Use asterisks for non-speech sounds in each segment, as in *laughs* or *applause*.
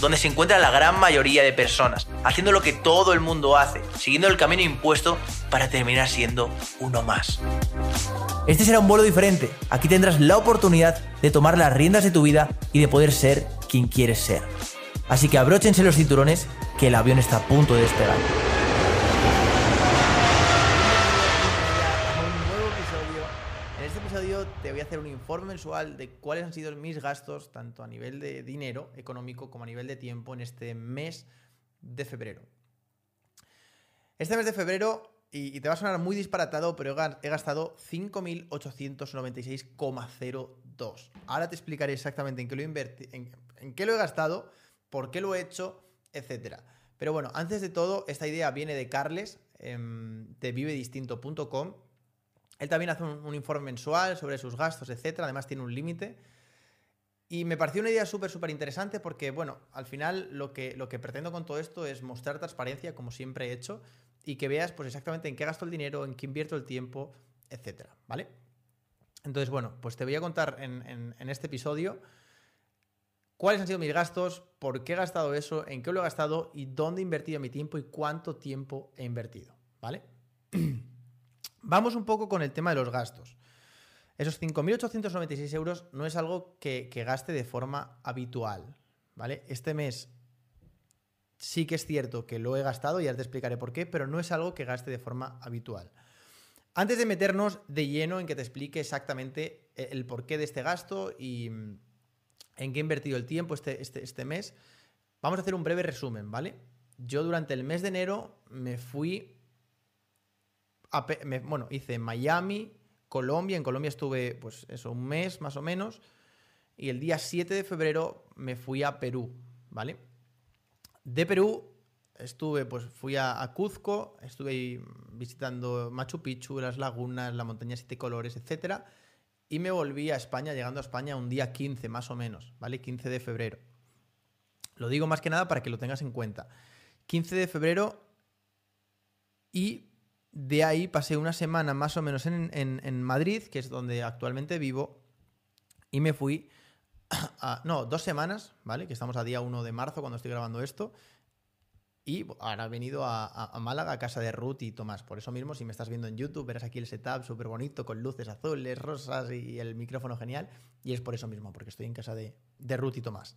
donde se encuentra la gran mayoría de personas, haciendo lo que todo el mundo hace, siguiendo el camino impuesto para terminar siendo uno más. Este será un vuelo diferente. Aquí tendrás la oportunidad de tomar las riendas de tu vida y de poder ser quien quieres ser. Así que abróchense los cinturones que el avión está a punto de despegar. Hacer un informe mensual de cuáles han sido mis gastos, tanto a nivel de dinero económico como a nivel de tiempo, en este mes de febrero. Este mes de febrero, y, te va a sonar muy disparatado, pero he gastado 5.896,02. Ahora te explicaré exactamente en qué, lo invertí, en, qué lo he gastado, por qué lo he hecho, etc. Pero bueno, antes de todo, esta idea viene de Carles, em, de vivedistinto.com él también hace un, informe mensual sobre sus gastos, etcétera. Además, tiene un límite. Y me pareció una idea súper, súper interesante porque, bueno, al final lo que, lo que pretendo con todo esto es mostrar transparencia, como siempre he hecho, y que veas pues exactamente en qué gasto el dinero, en qué invierto el tiempo, etcétera, ¿vale? Entonces, bueno, pues te voy a contar en, en este episodio cuáles han sido mis gastos, por qué he gastado eso, en qué lo he gastado y dónde he invertido mi tiempo y cuánto tiempo he invertido, ¿vale? *clears throat* Vamos un poco con el tema de los gastos. Esos 5.896 euros no es algo que, gaste de forma habitual, ¿vale? Este mes sí que es cierto que lo he gastado, ya te explicaré por qué, pero no es algo que gaste de forma habitual. Antes de meternos de lleno en que te explique exactamente el porqué de este gasto y mm, en qué he invertido el tiempo este, este, este mes, vamos a hacer un breve resumen, ¿vale? Yo durante el mes de enero me fui bueno, hice Miami, Colombia. En Colombia estuve, pues eso, un mes más o menos. Y el día 7 de febrero me fui a Perú, ¿vale? De Perú estuve, pues fui a, Cuzco, estuve visitando Machu Picchu, las lagunas, la montaña siete colores, etc. Y me volví a España, llegando a España un día 15 más o menos, ¿vale? 15 de febrero. Lo digo más que nada para que lo tengas en cuenta. 15 de febrero y de ahí pasé una semana más o menos en, Madrid, que es donde actualmente vivo, y me fui *coughs* a, no, dos semanas, ¿vale? Que estamos a día 1 de marzo cuando estoy grabando esto. Y ahora he venido a, Málaga, a casa de Ruth y Tomás. Por eso mismo, si me estás viendo en YouTube, verás aquí el setup súper bonito, con luces azules, rosas y el micrófono genial. Y es por eso mismo, porque estoy en casa de, de Ruth y Tomás.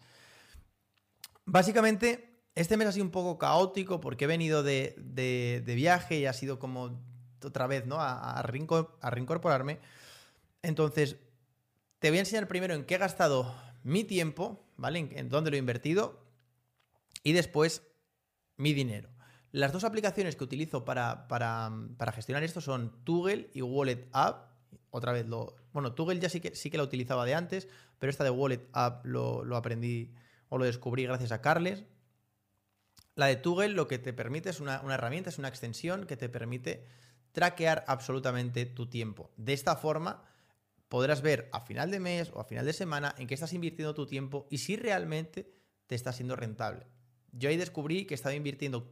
Básicamente, este mes ha sido un poco caótico porque he venido de, viaje y ha sido como otra vez, ¿no? A, reincorporarme. Entonces, te voy a enseñar primero en qué he gastado mi tiempo, ¿vale? En, dónde lo he invertido. Y después, mi dinero. Las dos aplicaciones que utilizo para, gestionar esto son Toggle y Wallet App. Otra vez lo. Bueno, Toggle ya sí que, sí que la utilizaba de antes, pero esta de Wallet App lo, lo aprendí o lo descubrí gracias a Carles. La de Toggle lo que te permite es una, herramienta, es una extensión que te permite traquear absolutamente tu tiempo. De esta forma podrás ver a final de mes o a final de semana en qué estás invirtiendo tu tiempo y si realmente te está siendo rentable. Yo ahí descubrí que estaba invirtiendo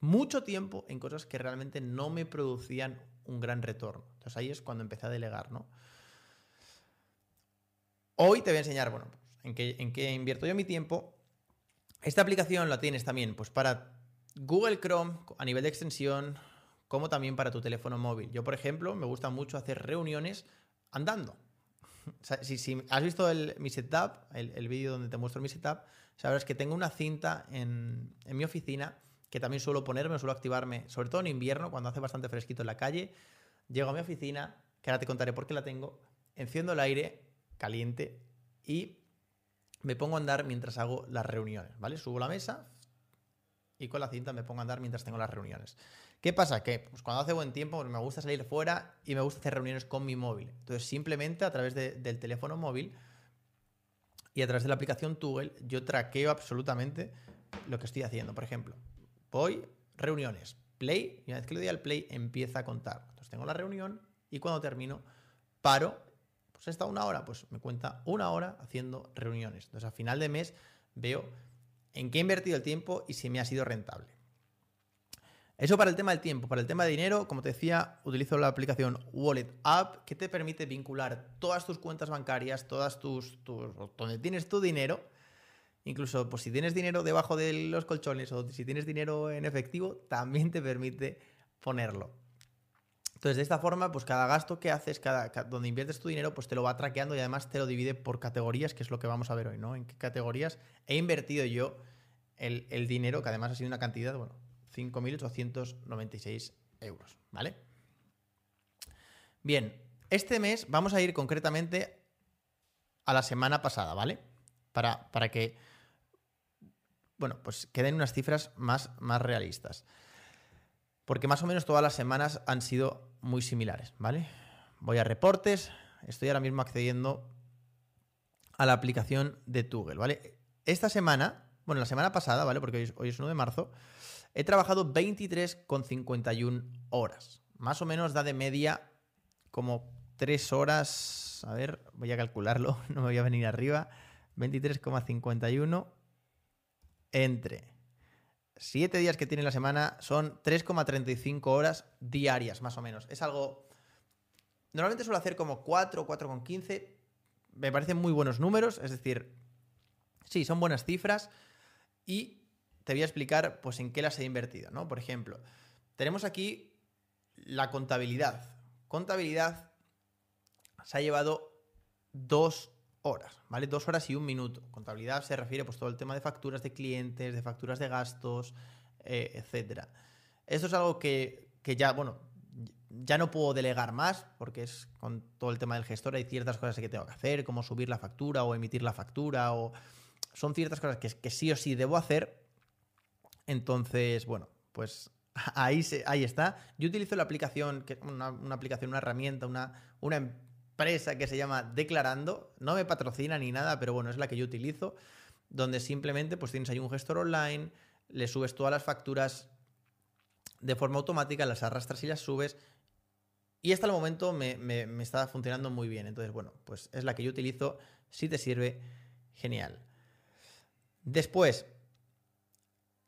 mucho tiempo en cosas que realmente no me producían un gran retorno. Entonces ahí es cuando empecé a delegar, ¿no? Hoy te voy a enseñar, bueno, en, qué, en qué invierto yo mi tiempo esta aplicación la tienes también pues para Google Chrome a nivel de extensión, como también para tu teléfono móvil. Yo, por ejemplo, me gusta mucho hacer reuniones andando. *laughs* si, has visto mi setup, el, vídeo donde te muestro mi setup, sabrás que tengo una cinta en, mi oficina que también suelo ponerme, suelo activarme, sobre todo en invierno, cuando hace bastante fresquito en la calle. Llego a mi oficina, que ahora te contaré por qué la tengo, enciendo el aire caliente y me pongo a andar mientras hago las reuniones, ¿vale? Subo la mesa y con la cinta me pongo a andar mientras tengo las reuniones. ¿Qué pasa? Que pues, cuando hace buen tiempo me gusta salir fuera y me gusta hacer reuniones con mi móvil. Entonces, simplemente a través del teléfono móvil y a través de la aplicación Toggle, yo traqueo absolutamente lo que estoy haciendo. Por ejemplo, voy, reuniones, play, y una vez que le doy al play empieza a contar. Entonces tengo la reunión y cuando termino, paro, pues está una hora, pues me cuenta una hora haciendo reuniones. Entonces a final de mes veo en qué he invertido el tiempo y si me ha sido rentable. Eso para el tema del tiempo. Para el tema de dinero, como te decía, utilizo la aplicación Wallet App que te permite vincular todas tus cuentas bancarias, todas tus, tus donde tienes tu dinero. Incluso pues, si tienes dinero debajo de los colchones o si tienes dinero en efectivo, también te permite ponerlo. Entonces, de esta forma, pues cada gasto que haces, cada, donde inviertes tu dinero, pues te lo va traqueando y además te lo divide por categorías, que es lo que vamos a ver hoy, ¿no? En qué categorías he invertido yo el, el dinero, que además ha sido una cantidad, bueno, 5.896 euros, ¿vale? Bien, este mes vamos a ir concretamente a la semana pasada, ¿vale? Para, para que, bueno, pues queden unas cifras más, más realistas. Porque más o menos todas las semanas han sido muy similares, ¿vale? Voy a reportes, estoy ahora mismo accediendo a la aplicación de Toggle, ¿vale? Esta semana, bueno, la semana pasada, ¿vale? Porque hoy es, hoy es 1 de marzo, He trabajado 23,51 horas. Más o menos da de media como 3 horas. A ver, voy a calcularlo, *laughs* no me voy a venir arriba. 23,51 entre 7 días que tiene la semana son 3,35 horas diarias, más o menos. Es algo... Normalmente suelo hacer como 4, 4,15. Me parecen muy buenos números, es decir, sí, son buenas cifras. Y te voy a explicar pues, en qué las he invertido. ¿no? Por ejemplo, tenemos aquí la contabilidad. Contabilidad se ha llevado dos horas, ¿vale? Dos horas y un minuto. Contabilidad se refiere pues todo el tema de facturas de clientes, de facturas de gastos, eh, etcétera. Esto es algo que, que, ya, bueno, ya no puedo delegar más porque es con todo el tema del gestor hay ciertas cosas que tengo que hacer, como subir la factura o emitir la factura o son ciertas cosas que, que sí o sí debo hacer entonces, bueno, pues *laughs* ahí, ahí está. Yo utilizo la aplicación, una, una aplicación, una herramienta, una, una empresa que se llama Declarando. No me patrocina ni nada, pero bueno, es la que yo utilizo. Donde simplemente pues tienes ahí un gestor online, le subes todas las facturas de forma automática, las arrastras y las subes. Y hasta el momento me, me, me está funcionando muy bien. Entonces, bueno, pues es la que yo utilizo. Si te sirve, genial. Después,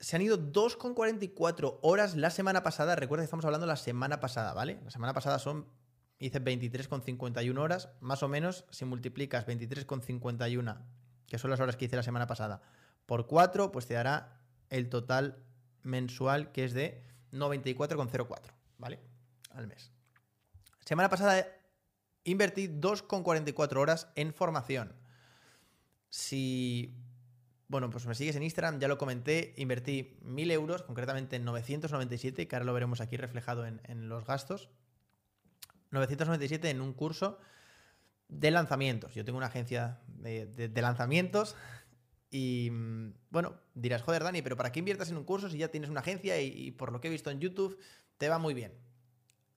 se han ido 2,44 horas la semana pasada. Recuerda que estamos hablando la semana pasada, ¿vale? La semana pasada son, hice 23,51 horas, más o menos, si multiplicas 23,51, que son las horas que hice la semana pasada, por 4, pues te dará el total mensual que es de 94,04, ¿vale? Al mes. Semana pasada invertí 2,44 horas en formación. Si bueno, pues me sigues en Instagram, ya lo comenté, invertí 1000 euros, concretamente en 997, que ahora lo veremos aquí reflejado en, los gastos. 997 en un curso de lanzamientos. Yo tengo una agencia de, lanzamientos y bueno, dirás, joder, Dani, pero ¿para qué inviertas en un curso si ya tienes una agencia y, por lo que he visto en YouTube te va muy bien?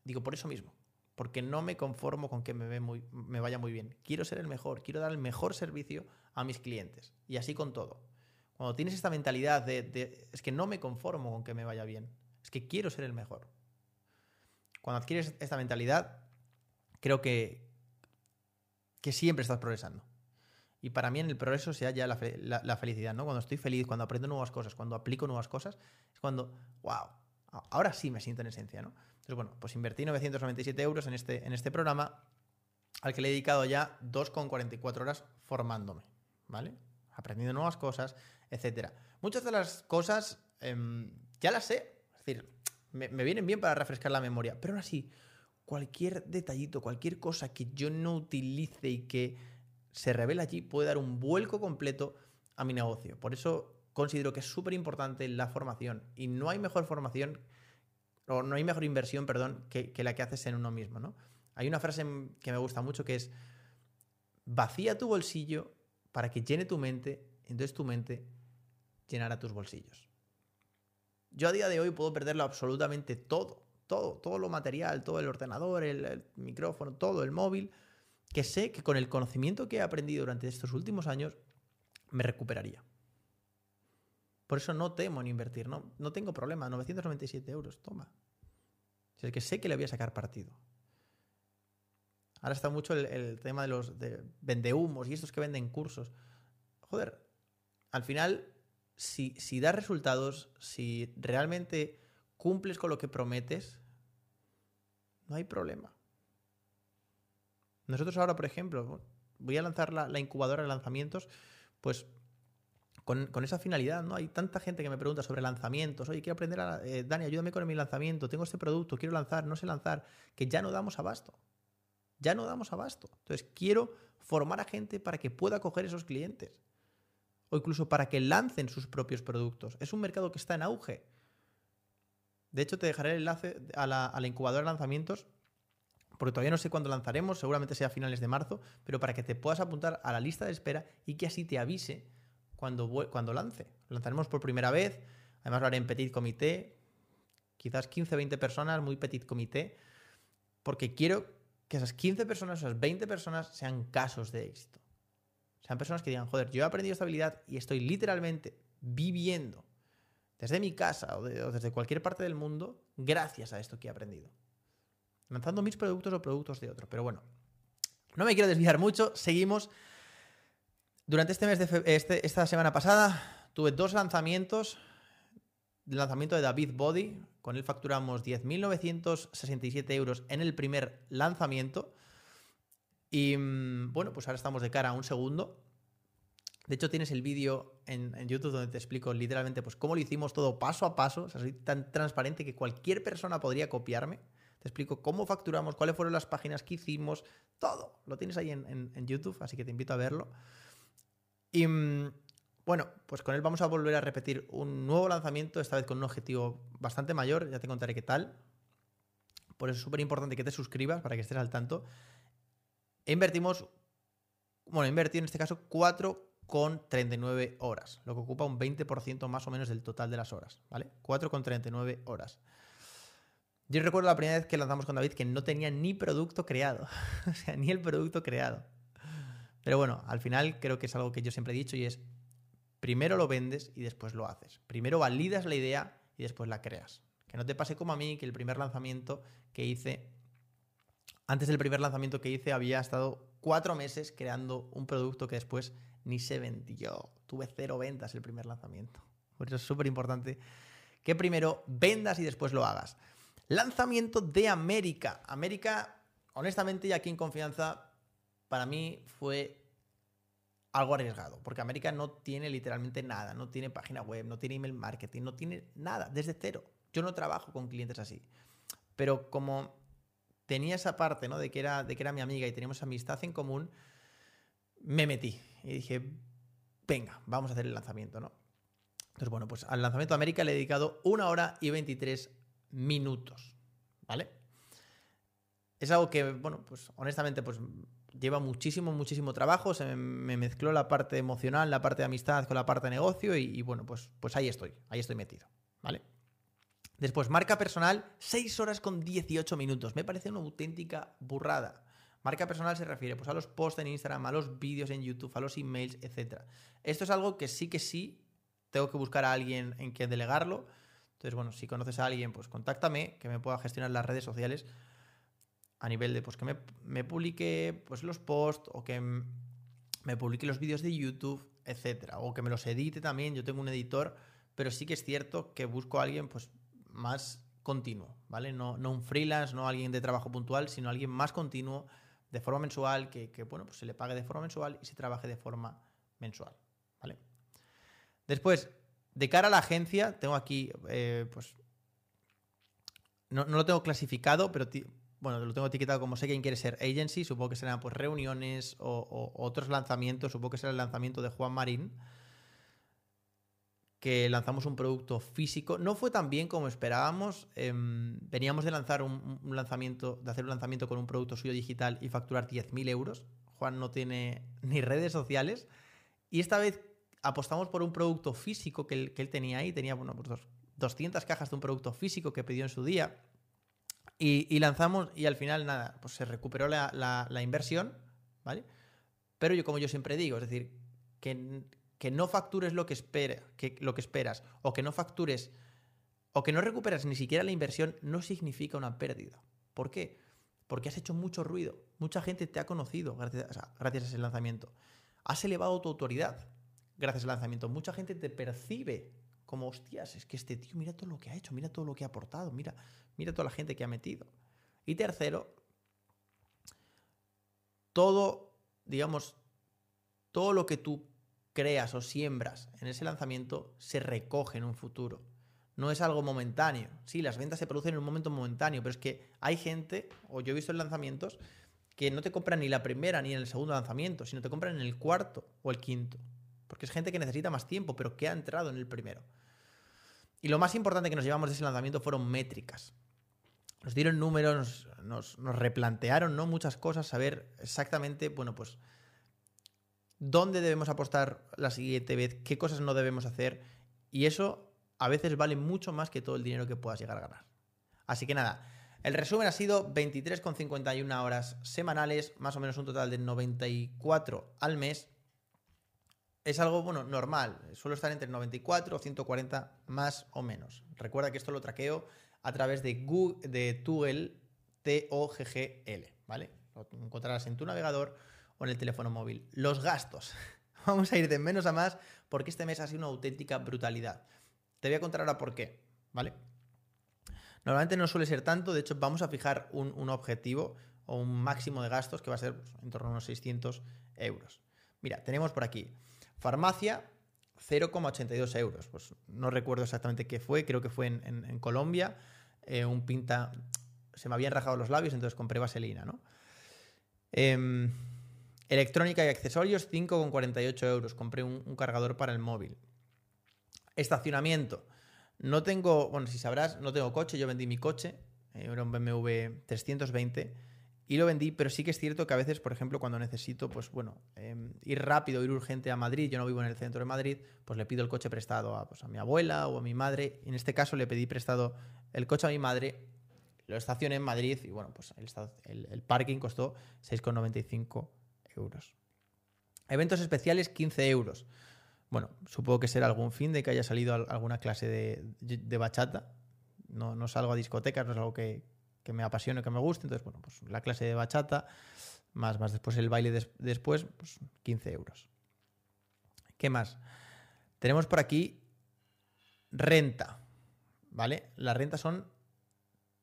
Digo, por eso mismo, porque no me conformo con que me, ve muy, me vaya muy bien. Quiero ser el mejor, quiero dar el mejor servicio a mis clientes. Y así con todo. Cuando tienes esta mentalidad de, es que no me conformo con que me vaya bien, es que quiero ser el mejor. Cuando adquieres esta mentalidad, creo que, que siempre estás progresando. Y para mí en el progreso se halla la, la, felicidad, ¿no? Cuando estoy feliz, cuando aprendo nuevas cosas, cuando aplico nuevas cosas, es cuando, wow, ahora sí me siento en esencia, ¿no? Entonces, bueno, pues invertí 997 euros en este, en este programa al que le he dedicado ya 2,44 horas formándome. ¿vale? Aprendiendo nuevas cosas, etc. Muchas de las cosas em, ya las sé, es decir, me, vienen bien para refrescar la memoria, pero aún así, cualquier detallito, cualquier cosa que yo no utilice y que se revela allí puede dar un vuelco completo a mi negocio. Por eso considero que es súper importante la formación y no hay mejor formación o no hay mejor inversión, perdón, que, que, la que haces en uno mismo, ¿no? Hay una frase que me gusta mucho que es vacía tu bolsillo para que llene tu mente, entonces tu mente llenará tus bolsillos. Yo a día de hoy puedo perderlo absolutamente todo, todo, todo lo material, todo el ordenador, el, micrófono, todo el móvil, que sé que con el conocimiento que he aprendido durante estos últimos años me recuperaría. Por eso no temo en invertir, no, no tengo problema. 997 euros, toma. es que sé que le voy a sacar partido. Ahora está mucho el, tema de los de vendehumos y estos que venden cursos. Joder, al final, si, si das resultados, si realmente cumples con lo que prometes, no hay problema. Nosotros ahora, por ejemplo, voy a lanzar la, incubadora de lanzamientos, pues con, esa finalidad, ¿no? Hay tanta gente que me pregunta sobre lanzamientos. Oye, quiero aprender a. Eh, Dani, ayúdame con mi lanzamiento. Tengo este producto, quiero lanzar, no sé lanzar. Que ya no damos abasto. Ya no damos abasto. Entonces, quiero formar a gente para que pueda coger esos clientes. O incluso para que lancen sus propios productos. Es un mercado que está en auge. De hecho, te dejaré el enlace a la, incubadora de lanzamientos porque todavía no sé cuándo lanzaremos, seguramente sea a finales de marzo, pero para que te puedas apuntar a la lista de espera y que así te avise cuando, cuando lance. Lanzaremos por primera vez, además lo haré en petit comité, quizás 15 o 20 personas, muy petit comité, porque quiero que esas 15 personas, esas 20 personas sean casos de éxito. Sean personas que digan, joder, yo he aprendido esta habilidad y estoy literalmente viviendo desde mi casa o, desde cualquier parte del mundo gracias a esto que he aprendido lanzando mis productos o productos de otro. Pero bueno, no me quiero desviar mucho, seguimos. Durante este mes de este, esta semana pasada tuve dos lanzamientos. El lanzamiento de David Body, con él facturamos 10.967 euros en el primer lanzamiento. Y mm, bueno, pues ahora estamos de cara a un segundo. De hecho, tienes el vídeo en, YouTube donde te explico literalmente pues, cómo lo hicimos todo paso a paso. O sea, soy tan transparente que cualquier persona podría copiarme. Te explico cómo facturamos, cuáles fueron las páginas que hicimos, todo. Lo tienes ahí en, YouTube, así que te invito a verlo. Y mm, bueno, pues con él vamos a volver a repetir un nuevo lanzamiento, esta vez con un objetivo bastante mayor, ya te contaré qué tal. Por eso es súper importante que te suscribas para que estés al tanto. Invertimos, bueno, invertí en este caso 4,39 horas, lo que ocupa un 20% más o menos del total de las horas, ¿vale? 4,39 horas. Yo recuerdo la primera vez que lanzamos con David que no tenía ni producto creado. *laughs* o sea, ni el producto creado. Pero bueno, al final creo que es algo que yo siempre he dicho y es, primero lo vendes y después lo haces. Primero validas la idea y después la creas. Que no te pase como a mí, que el primer lanzamiento que hice, antes del primer lanzamiento que hice, había estado cuatro meses creando un producto que después ni se vendió. Tuve cero ventas el primer lanzamiento. Por eso es súper importante que primero vendas y después lo hagas. Lanzamiento de América. América, honestamente, y aquí en confianza, para mí fue algo arriesgado, porque América no tiene literalmente nada, no tiene página web, no tiene email marketing, no tiene nada, desde cero. Yo no trabajo con clientes así. Pero como tenía esa parte, ¿no? De que era, de que era mi amiga y teníamos amistad en común, me metí y dije, venga, vamos a hacer el lanzamiento, ¿no? Entonces, bueno, pues al lanzamiento de América le he dedicado una hora y 23 minutos, ¿vale? Es algo que, bueno, pues honestamente, pues lleva muchísimo, muchísimo trabajo, se me, mezcló la parte emocional, la parte de amistad con la parte de negocio y, bueno, pues, pues ahí estoy, ahí estoy metido, ¿vale? Después, marca personal, 6 horas con 18 minutos. Me parece una auténtica burrada. Marca personal se refiere pues, a los posts en Instagram, a los vídeos en YouTube, a los emails, etc. Esto es algo que sí que sí tengo que buscar a alguien en quien delegarlo entonces, bueno, si conoces a alguien, pues contáctame, que me pueda gestionar las redes sociales a nivel de pues que me, publique pues, los posts o que me publique los vídeos de YouTube, etcétera. O que me los edite también. Yo tengo un editor, pero sí que es cierto que busco a alguien pues, más continuo, ¿vale? No, no un freelance, no alguien de trabajo puntual, sino alguien más continuo, de forma mensual, que, que, bueno, pues se le pague de forma mensual y se trabaje de forma mensual, ¿vale? Después, de cara a la agencia, tengo aquí, eh, pues, no, lo tengo clasificado, pero bueno, lo tengo etiquetado como sé quién quiere ser agency, supongo que serán pues reuniones o, otros lanzamientos, supongo que será el lanzamiento de Juan Marín, que lanzamos un producto físico. No fue tan bien como esperábamos. Em, veníamos de lanzar un, lanzamiento, de hacer un lanzamiento con un producto suyo digital y facturar 10.000 euros. Juan no tiene *laughs* ni redes sociales. Y esta vez apostamos por un producto físico que él, tenía ahí, tenía bueno, pues 200 cajas de un producto físico que pidió en su día. Y, lanzamos y al final nada, pues se recuperó la, inversión, ¿vale? Pero yo como yo siempre digo, es decir, que, que no factures lo que, espera, que, lo que esperas o que no factures o que no recuperas ni siquiera la inversión no significa una pérdida. ¿Por qué? Porque has hecho mucho ruido. Mucha gente te ha conocido gracias gracias a ese lanzamiento. Has elevado tu autoridad gracias al lanzamiento. Mucha gente te percibe como, hostias, es que este tío, mira todo lo que ha hecho, mira todo lo que ha aportado, mira, mira toda la gente que ha metido. Y tercero, todo, digamos, todo lo que tú creas o siembras en ese lanzamiento se recoge en un futuro. No es algo momentáneo. Sí, las ventas se producen en un momento momentáneo, pero es que hay gente, o yo he visto en lanzamientos, que no te compran ni la primera ni en el segundo lanzamiento, sino te compran en el cuarto o el quinto. Porque es gente que necesita más tiempo, pero que ha entrado en el primero. Y lo más importante que nos llevamos de ese lanzamiento fueron métricas. Nos dieron números, nos, nos replantearon ¿no? muchas cosas, saber exactamente, bueno, pues dónde debemos apostar la siguiente vez, qué cosas no debemos hacer. Y eso a veces vale mucho más que todo el dinero que puedas llegar a ganar. Así que nada, el resumen ha sido 23,51 horas semanales, más o menos un total de 94 al mes. Es algo, bueno, normal. Suelo estar entre 94 o 140 más o menos. Recuerda que esto lo traqueo a través de Google, de Toggle, T-O-G-G-L, ¿vale? Lo encontrarás en tu navegador o en el teléfono móvil. Los gastos. *laughs* Vamos a ir de menos a más porque este mes ha sido una auténtica brutalidad. Te voy a contar ahora por qué, ¿vale? Normalmente no suele ser tanto, de hecho vamos a fijar un, objetivo o un máximo de gastos que va a ser pues, en torno a unos 600 euros. Mira, tenemos por aquí farmacia 0,82 euros. Pues no recuerdo exactamente qué fue, creo que fue en, Colombia. Eh, un pinta, se me habían rajado los labios, entonces compré vaselina, ¿no? Em, electrónica y accesorios 5,48 euros. Compré un cargador para el móvil. Estacionamiento. No tengo, bueno, si sabrás, no tengo coche, yo vendí mi coche, eh, era un BMW 320 y lo vendí, pero sí que es cierto que a veces, por ejemplo, cuando necesito, pues bueno, em, ir rápido, ir urgente a Madrid, yo no vivo en el centro de Madrid, pues le pido el coche prestado a, pues, a mi abuela o a mi madre. En este caso le pedí prestado el coche a mi madre, lo estacioné en Madrid y bueno, pues el, el parking costó 6,95 euros. Eventos especiales, 15 euros. Bueno, supongo que será algún fin de que haya salido alguna clase de, bachata. No, no, salgo a discotecas, no es algo que, me apasione, que me guste. Entonces, bueno, pues la clase de bachata, más, más después el baile después, pues 15 euros. ¿Qué más? Tenemos por aquí renta, ¿vale? La renta son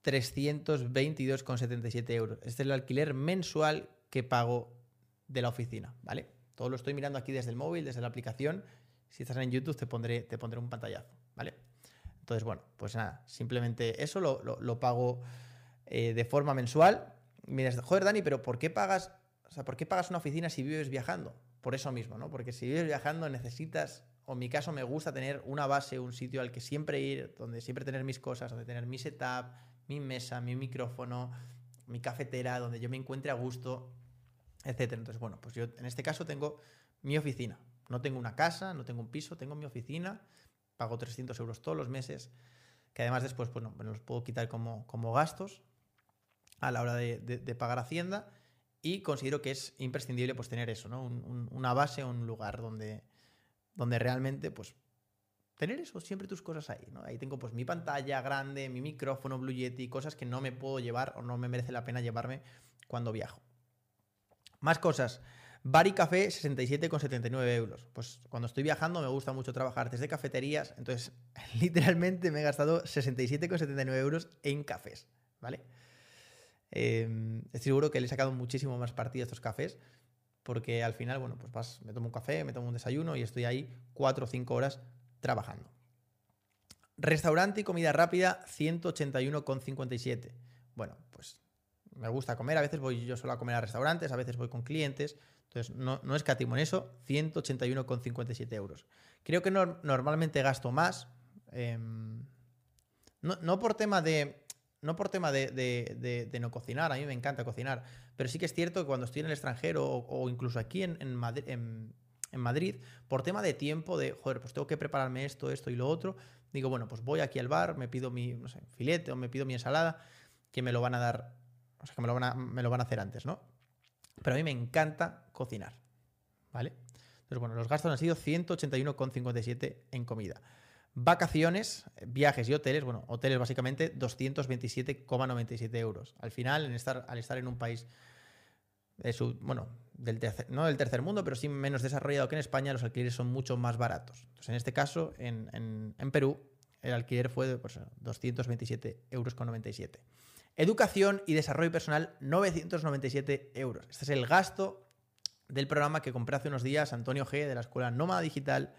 322,77 euros. Este es el alquiler mensual que pago de la oficina, ¿vale? Todo lo estoy mirando aquí desde el móvil, desde la aplicación. Si estás en YouTube, te pondré, te pondré un pantallazo, ¿vale? Entonces, bueno, pues nada, simplemente eso lo, pago eh, de forma mensual. Miras, joder, Dani, pero ¿por qué pagas? O sea, ¿por qué pagas una oficina si vives viajando? Por eso mismo, ¿no? Porque si vives viajando necesitas, o en mi caso me gusta tener una base, un sitio al que siempre ir, donde siempre tener mis cosas, donde tener mi setup, mi mesa, mi micrófono, mi cafetera, donde yo me encuentre a gusto etcétera. Entonces, bueno, pues yo en este caso tengo mi oficina. No tengo una casa, no tengo un piso, tengo mi oficina, pago 300 euros todos los meses, que además después bueno, me los puedo quitar como, como gastos a la hora de, pagar Hacienda y considero que es imprescindible pues tener eso, ¿no? una base, un lugar donde, donde realmente pues tener eso, siempre tus cosas ahí, ¿no? Ahí tengo pues mi pantalla grande, mi micrófono Blue Yeti, cosas que no me puedo llevar o no me merece la pena llevarme cuando viajo. Más cosas. Bar y café, 67,79 euros. Pues cuando estoy viajando me gusta mucho trabajar desde cafeterías, entonces *laughs* literalmente me he gastado 67,79 euros en cafés, ¿vale? Em, estoy seguro que le he sacado muchísimo más partido a estos cafés, porque al final, bueno, pues vas, me tomo un café, me tomo un desayuno y estoy ahí 4 o 5 horas trabajando. Restaurante y comida rápida, 181,57. Bueno, pues me gusta comer, a veces voy yo solo a comer a restaurantes, a veces voy con clientes, entonces no, no escatimo en eso, 181,57 euros. Creo que normalmente gasto más, em, no, por tema de... No por tema de, no cocinar, a mí me encanta cocinar, pero sí que es cierto que cuando estoy en el extranjero o, incluso aquí en, en, Madrid, por tema de tiempo, de, joder, pues tengo que prepararme esto, esto y lo otro, digo, bueno, pues voy aquí al bar, me pido mi, no filete o me pido mi ensalada, que me lo van a dar o sea, que me lo, van a, hacer antes, ¿no? Pero a mí me encanta cocinar, ¿vale? Entonces, bueno, los gastos han sido 181,57 en comida. Vacaciones, viajes y hoteles, bueno, hoteles básicamente 227,97 euros. Al final, al estar en un país su, bueno, del no del tercer mundo, pero sí menos desarrollado que en España, los alquileres son mucho más baratos. Entonces, en este caso, en, Perú, el alquiler fue de pues, 227,97 euros. Educación y desarrollo personal, 997 euros. Este es el gasto del programa que compré hace unos días, Antonio G, de la Escuela Nómada Digital,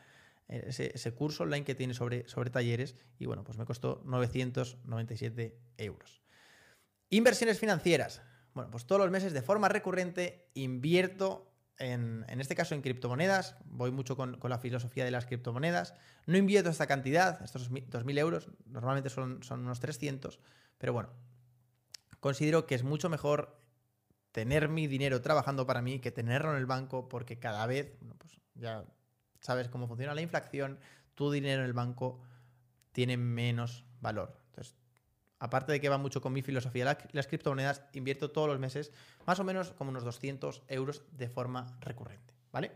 eh, ese, curso online que tiene sobre, sobre talleres, y bueno, pues me costó 997 euros. Inversiones financieras. Bueno, pues todos los meses de forma recurrente invierto en, en, este caso en criptomonedas, voy mucho con, con, la filosofía de las criptomonedas, no invierto esta cantidad, estos 2.000 euros, normalmente son, son unos 300, pero bueno, considero que es mucho mejor tener mi dinero trabajando para mí que tenerlo en el banco porque cada vez, pues ya sabes cómo funciona la inflación, tu dinero en el banco tiene menos valor. Entonces, aparte de que va mucho con mi filosofía las criptomonedas, invierto todos los meses más o menos como unos 200 euros de forma recurrente, ¿vale?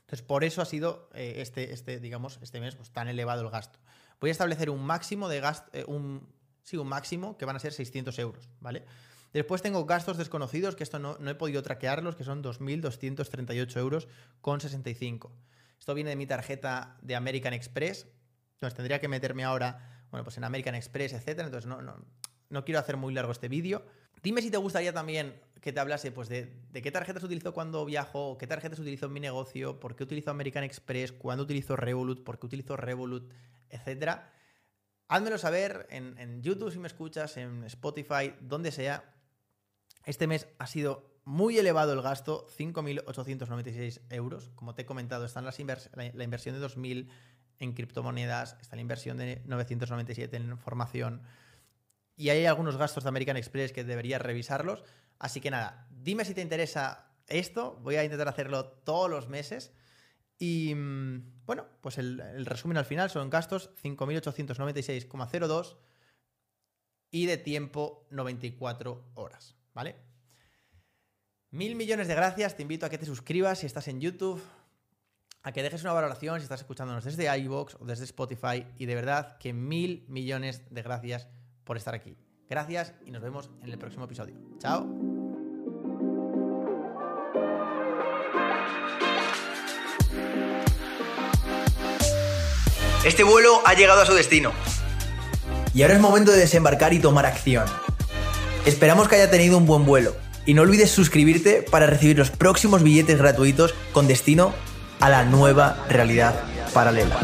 Entonces, por eso ha sido eh, este, este, digamos, este mes pues, tan elevado el gasto. Voy a establecer un máximo de gasto, eh, un, sí, un máximo que van a ser 600 euros, ¿vale? Después tengo gastos desconocidos, que esto no, he podido traquearlos, que son 2.238 euros con 65. Esto viene de mi tarjeta de American Express. Entonces tendría que meterme ahora, bueno, pues en American Express, etcétera. Entonces no, no, no quiero hacer muy largo este vídeo. Dime si te gustaría también que te hablase pues, de, de, qué tarjetas utilizo cuando viajo, qué tarjetas utilizo en mi negocio, por qué utilizo American Express, cuándo utilizo Revolut, por qué utilizo Revolut, etcétera. Házmelo saber en, YouTube si me escuchas, en Spotify, donde sea. Este mes ha sido muy elevado el gasto, 5.896 euros. Como te he comentado, está la, la, inversión de 2.000 en criptomonedas, está la inversión de 997 en formación. Y hay algunos gastos de American Express que deberías revisarlos. Así que nada, dime si te interesa esto. Voy a intentar hacerlo todos los meses. Y mm, bueno, pues el, resumen al final son gastos 5.896,02 y de tiempo 94 horas, ¿vale? Mil millones de gracias, te invito a que te suscribas si estás en YouTube, a que dejes una valoración si estás escuchándonos desde iVoox o desde Spotify y de verdad que mil millones de gracias por estar aquí. Gracias y nos vemos en el próximo episodio. Chao. Este vuelo ha llegado a su destino. Y ahora es momento de desembarcar y tomar acción. Esperamos que haya tenido un buen vuelo. Y no olvides suscribirte para recibir los próximos billetes gratuitos con destino a la nueva realidad paralela.